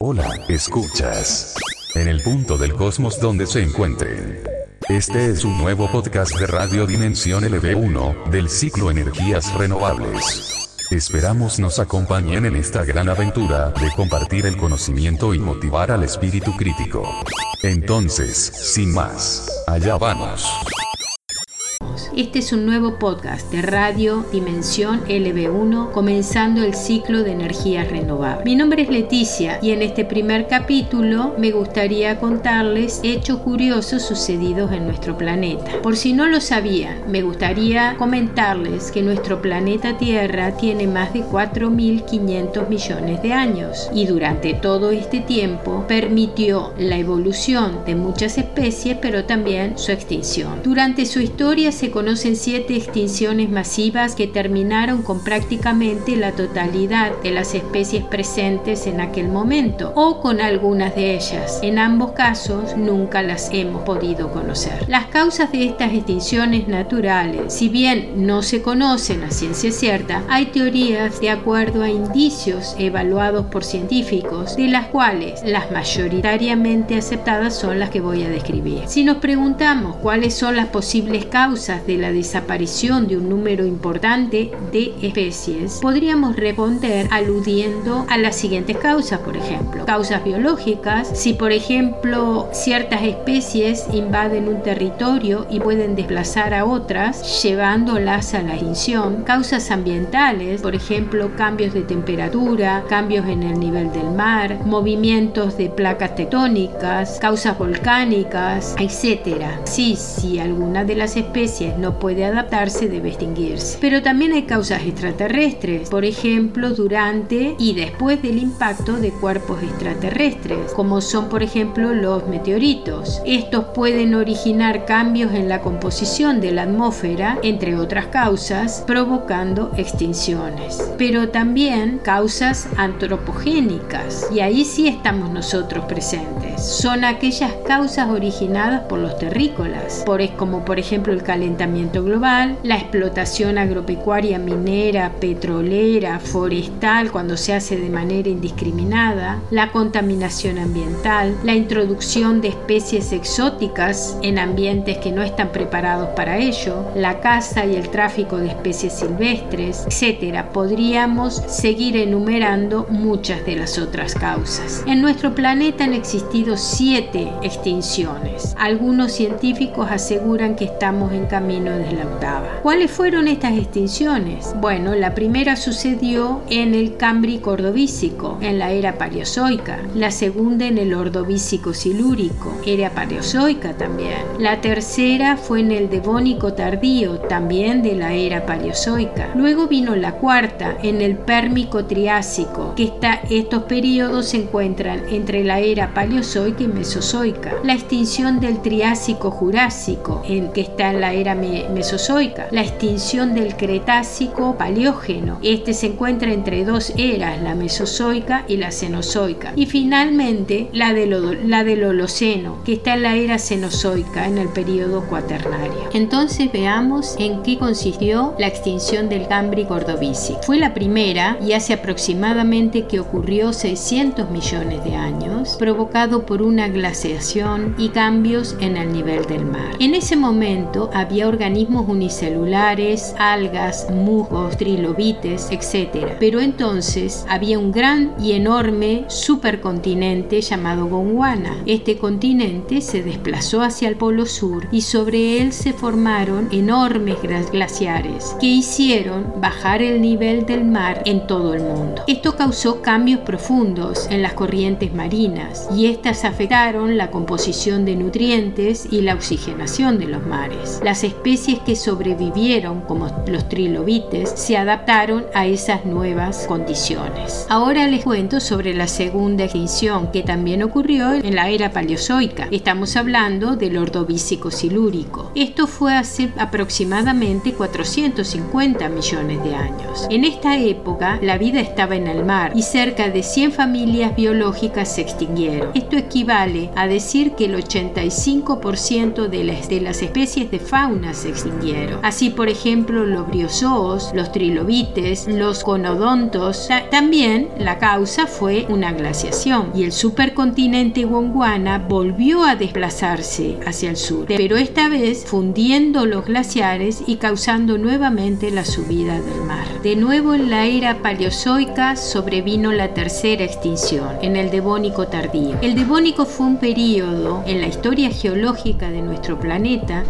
Hola, escuchas. En el punto del cosmos donde se encuentren. Este es un nuevo podcast de Radio Dimensión LV1, del ciclo Energías Renovables. Esperamos nos acompañen en esta gran aventura de compartir el conocimiento y motivar al espíritu crítico. Entonces, sin más, allá vamos. Este es un nuevo podcast de Radio Dimensión LB1 comenzando el ciclo de energías renovables. Mi nombre es Leticia y en este primer capítulo me gustaría contarles hechos curiosos sucedidos en nuestro planeta. Por si no lo sabían, me gustaría comentarles que nuestro planeta Tierra tiene más de 4.500 millones de años y durante todo este tiempo permitió la evolución de muchas especies pero también su extinción. Durante su historia se conoce conocen siete extinciones masivas que terminaron con prácticamente la totalidad de las especies presentes en aquel momento o con algunas de ellas. En ambos casos nunca las hemos podido conocer. Las causas de estas extinciones naturales, si bien no se conocen a ciencia cierta, hay teorías de acuerdo a indicios evaluados por científicos, de las cuales las mayoritariamente aceptadas son las que voy a describir. Si nos preguntamos cuáles son las posibles causas de la desaparición de un número importante de especies, podríamos responder aludiendo a las siguientes causas, por ejemplo. Causas biológicas, si por ejemplo ciertas especies invaden un territorio y pueden desplazar a otras, llevándolas a la extinción. Causas ambientales, por ejemplo cambios de temperatura, cambios en el nivel del mar, movimientos de placas tectónicas, causas volcánicas, etc. Si alguna de las especies no puede adaptarse debe extinguirse. Pero también hay causas extraterrestres, por ejemplo, durante y después del impacto de cuerpos extraterrestres, como son por ejemplo los meteoritos. Estos pueden originar cambios en la composición de la atmósfera, entre otras causas, provocando extinciones. Pero también causas antropogénicas, y ahí sí estamos nosotros presentes. Son aquellas causas originadas por los terrícolas, por, como por ejemplo el calentamiento global, la explotación agropecuaria, minera, petrolera, forestal cuando se hace de manera indiscriminada, la contaminación ambiental, la introducción de especies exóticas en ambientes que no están preparados para ello, la caza y el tráfico de especies silvestres, etc. Podríamos seguir enumerando muchas de las otras causas. En nuestro planeta han existido siete extinciones. Algunos científicos aseguran que estamos en camino de la octava. ¿Cuáles fueron estas extinciones? Bueno, la primera sucedió en el Cámbrico Ordovícico, en la era Paleozoica. La segunda en el Ordovícico Silúrico, era Paleozoica también. La tercera fue en el Devónico Tardío, también de la era Paleozoica. Luego vino la cuarta, en el Pérmico Triásico, que está, estos periodos se encuentran entre la era Paleozoica y Mesozoica. La extinción del Triásico Jurásico, en, que está en la era mesozoica, la extinción del Cretácico Paleógeno. Este se encuentra entre dos eras, la Mesozoica y la Cenozoica. Y finalmente la del, la del Holoceno, que está en la era Cenozoica, en el periodo cuaternario. Entonces veamos en qué consistió la extinción del Cámbrico Ordovícico. Fue la primera y hace aproximadamente que ocurrió 600 millones de años, provocado por una glaciación y cambios en el nivel del mar. En ese momento había organismos unicelulares, algas, musgos, trilobites, etc. Pero entonces había un gran y enorme supercontinente llamado Gondwana. Este continente se desplazó hacia el polo sur y sobre él se formaron enormes glaciares que hicieron bajar el nivel del mar en todo el mundo. Esto causó cambios profundos en las corrientes marinas y estas afectaron la composición de nutrientes y la oxigenación de los mares. Las especies especies que sobrevivieron, como los trilobites, se adaptaron a esas nuevas condiciones. Ahora les cuento sobre la segunda extinción que también ocurrió en la era paleozoica. Estamos hablando del ordovícico silúrico. Esto fue hace aproximadamente 450 millones de años. En esta época la vida estaba en el mar y cerca de 100 familias biológicas se extinguieron. Esto equivale a decir que el 85% de las, de las especies de fauna se extinguieron. Así, por ejemplo, los briozoos, los trilobites, los conodontos. También la causa fue una glaciación y el supercontinente Gondwana volvió a desplazarse hacia el sur, pero esta vez fundiendo los glaciares y causando nuevamente la subida del mar. De nuevo en la era paleozoica sobrevino la tercera extinción, en el Devónico tardío. El Devónico fue un periodo en la historia geológica de nuestro planeta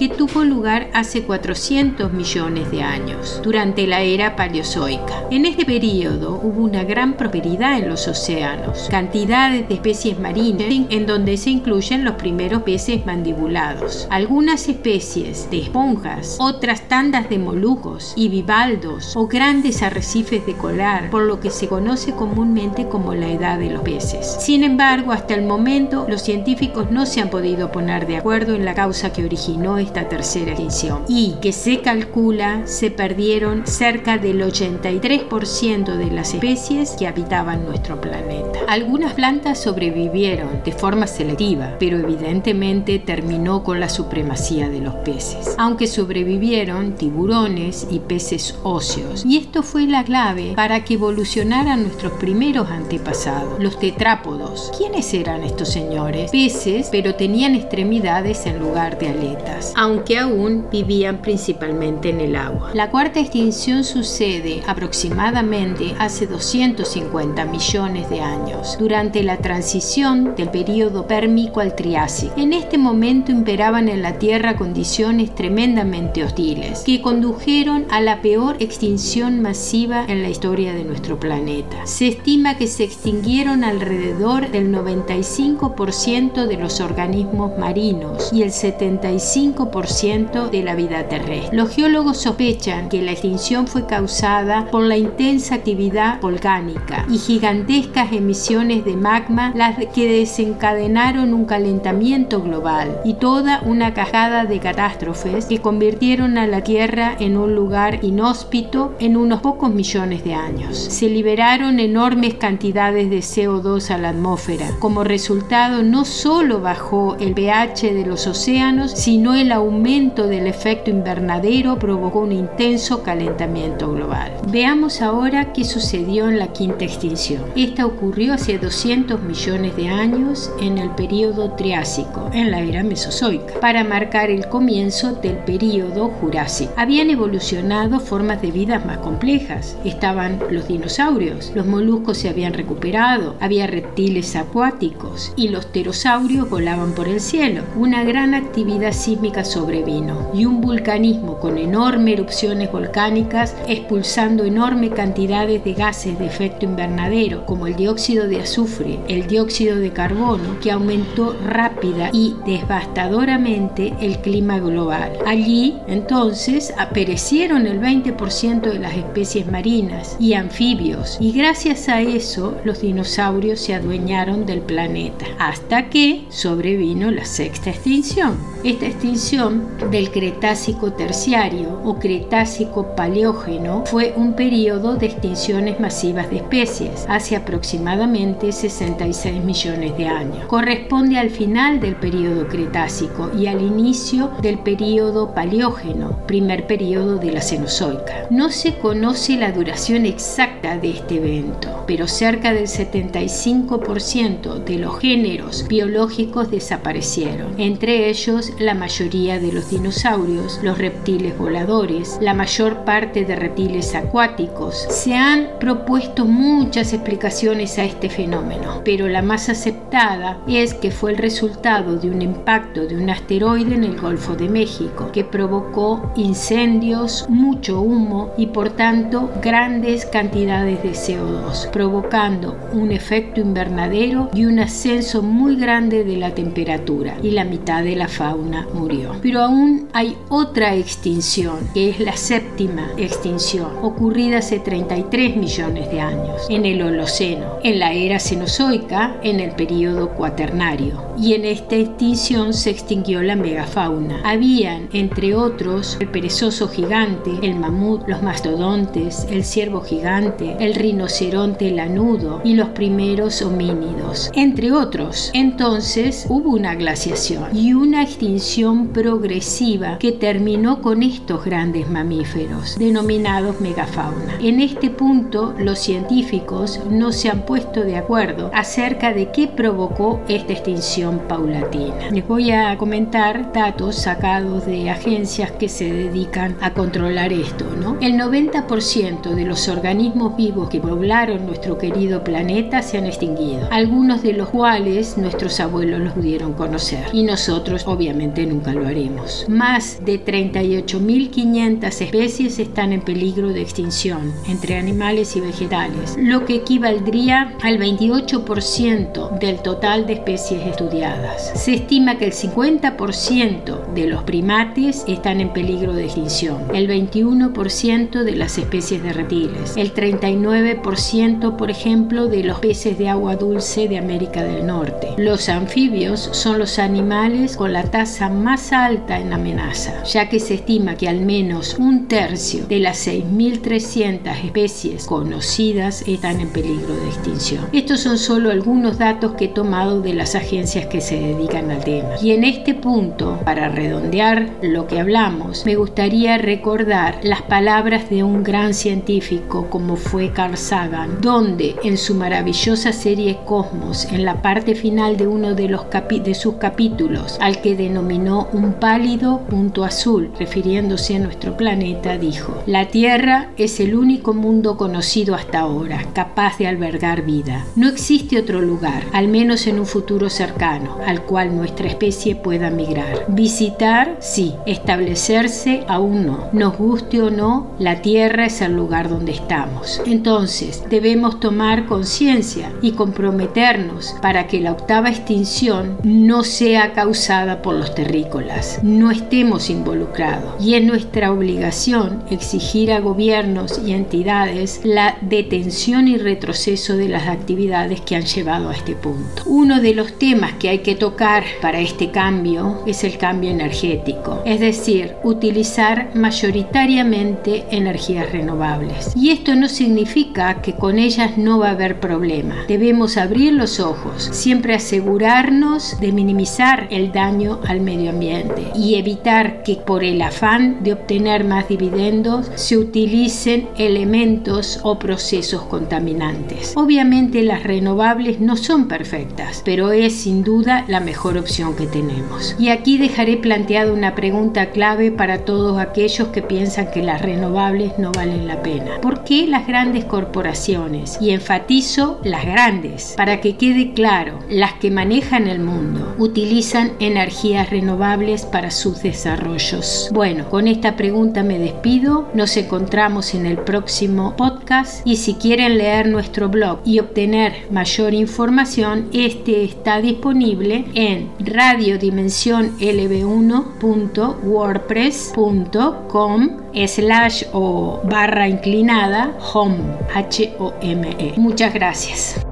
que tuvo lugar hace 400 millones de años, durante la era paleozoica. En este periodo hubo una gran prosperidad en los océanos, cantidades de especies marinas en donde se incluyen los primeros peces mandibulados, algunas especies de esponjas, otras tandas de moluscos y bivaldos o grandes arrecifes de colar, por lo que se conoce comúnmente como la edad de los peces. Sin embargo, hasta el momento los científicos no se han podido poner de acuerdo en la causa que originó esta tercera extinción y que se calcula se perdieron cerca del 83% de las especies que habitaban nuestro planeta. Algunas plantas sobrevivieron de forma selectiva, pero evidentemente terminó con la supremacía de los peces, aunque sobrevivieron tiburones y peces óseos. Y esto fue la clave para que evolucionaran nuestros primeros antepasados, los tetrápodos. ¿Quiénes eran estos señores? Peces, pero tenían extremidades en lugar de aletas aunque aún vivían principalmente en el agua. La cuarta extinción sucede aproximadamente hace 250 millones de años, durante la transición del período pérmico al Triásico. En este momento imperaban en la Tierra condiciones tremendamente hostiles, que condujeron a la peor extinción masiva en la historia de nuestro planeta. Se estima que se extinguieron alrededor del 95% de los organismos marinos y el 75% de la vida terrestre. Los geólogos sospechan que la extinción fue causada por la intensa actividad volcánica y gigantescas emisiones de magma las que desencadenaron un calentamiento global y toda una cajada de catástrofes que convirtieron a la Tierra en un lugar inhóspito en unos pocos millones de años. Se liberaron enormes cantidades de CO2 a la atmósfera. Como resultado no solo bajó el pH de los océanos, sino el aumento del efecto invernadero provocó un intenso calentamiento global. Veamos ahora qué sucedió en la quinta extinción. Esta ocurrió hace 200 millones de años en el período Triásico, en la era Mesozoica, para marcar el comienzo del período Jurásico. Habían evolucionado formas de vida más complejas. Estaban los dinosaurios, los moluscos se habían recuperado, había reptiles acuáticos y los pterosaurios volaban por el cielo. Una gran actividad sísmica sobrevino y un vulcanismo con enormes erupciones volcánicas expulsando enormes cantidades de gases de efecto invernadero como el dióxido de azufre, el dióxido de carbono que aumentó rápida y devastadoramente el clima global. Allí entonces aparecieron el 20% de las especies marinas y anfibios y gracias a eso los dinosaurios se adueñaron del planeta hasta que sobrevino la sexta extinción. Esta extinción del Cretácico terciario o Cretácico paleógeno fue un periodo de extinciones masivas de especies, hace aproximadamente 66 millones de años. Corresponde al final del periodo Cretácico y al inicio del periodo paleógeno, primer periodo de la Cenozoica. No se conoce la duración exacta de este evento, pero cerca del 75% de los géneros biológicos desaparecieron, entre ellos la mayoría de los dinosaurios, los reptiles voladores, la mayor parte de reptiles acuáticos. Se han propuesto muchas explicaciones a este fenómeno, pero la más aceptada es que fue el resultado de un impacto de un asteroide en el Golfo de México, que provocó incendios, mucho humo y por tanto grandes cantidades de CO2, provocando un efecto invernadero y un ascenso muy grande de la temperatura, y la mitad de la fauna murió. Pero aún hay otra extinción, que es la séptima extinción, ocurrida hace 33 millones de años, en el Holoceno, en la era Cenozoica, en el período cuaternario. Y en esta extinción se extinguió la megafauna. Habían, entre otros, el perezoso gigante, el mamut, los mastodontes, el ciervo gigante, el rinoceronte lanudo y los primeros homínidos, entre otros. Entonces hubo una glaciación y una extinción progresiva que terminó con estos grandes mamíferos, denominados megafauna. En este punto, los científicos no se han puesto de acuerdo acerca de qué provocó esta extinción paulatina. Les voy a comentar datos sacados de agencias que se dedican a controlar esto. ¿no? El 90% de los organismos vivos que poblaron nuestro querido planeta se han extinguido, algunos de los cuales nuestros abuelos los pudieron conocer y nosotros obviamente nunca lo haremos. Más de 38.500 especies están en peligro de extinción entre animales y vegetales, lo que equivaldría al 28% del total de especies estudiadas. Se estima que el 50% de los primates están en peligro de extinción, el 21% de las especies de reptiles, el 39% por ejemplo de los peces de agua dulce de América del Norte. Los anfibios son los animales con la tasa más alta en amenaza, ya que se estima que al menos un tercio de las 6.300 especies conocidas están en peligro de extinción. Estos son solo algunos datos que he tomado de las agencias que se dedican al tema. Y en este punto, para redondear lo que hablamos, me gustaría recordar las palabras de un gran científico como fue Carl Sagan, donde en su maravillosa serie Cosmos, en la parte final de uno de, sus capítulos, al que denominó un pálido punto azul, refiriéndose a nuestro planeta, dijo, la Tierra es el único mundo conocido hasta ahora capaz de albergar vida. No existe otro lugar, al menos en un futuro cercano, al cual nuestra especie pueda migrar. Visitar, sí, establecerse, aún no. Nos guste o no, la Tierra es el lugar donde estamos. Entonces, debemos tomar conciencia y comprometernos para que la octava extinción no sea causada por los terrícolas. No estemos involucrados y es nuestra obligación exigir a gobiernos y entidades la detención y retroceso de las actividades que han llevado a este punto. Uno de los temas que hay que tocar para este cambio es el cambio energético, es decir, utilizar mayoritariamente energías renovables. Y esto no significa que con ellas no va a haber problema. Debemos abrir los ojos, siempre asegurarnos de minimizar el daño al medio ambiente y evitar que por el afán de obtener más dividendos se utilicen elementos o procesos contaminantes. Obviamente las renovables no son perfectas, pero es sin duda la mejor opción que tenemos. Y aquí dejaré planteada una pregunta clave para todos aquellos que piensan que las renovables no valen la pena. ¿Por qué las grandes corporaciones? Y enfatizo las grandes, para que quede claro, las que manejan el mundo utilizan energías renovables para sus desarrollos. Bueno, con esta pregunta me despido. Nos encontramos en el próximo podcast y si quieren leer nuestro blog y obtener mayor información, este está disponible en radiodimensionlb1.wordpress.com slash o barra inclinada home h o m e. Muchas gracias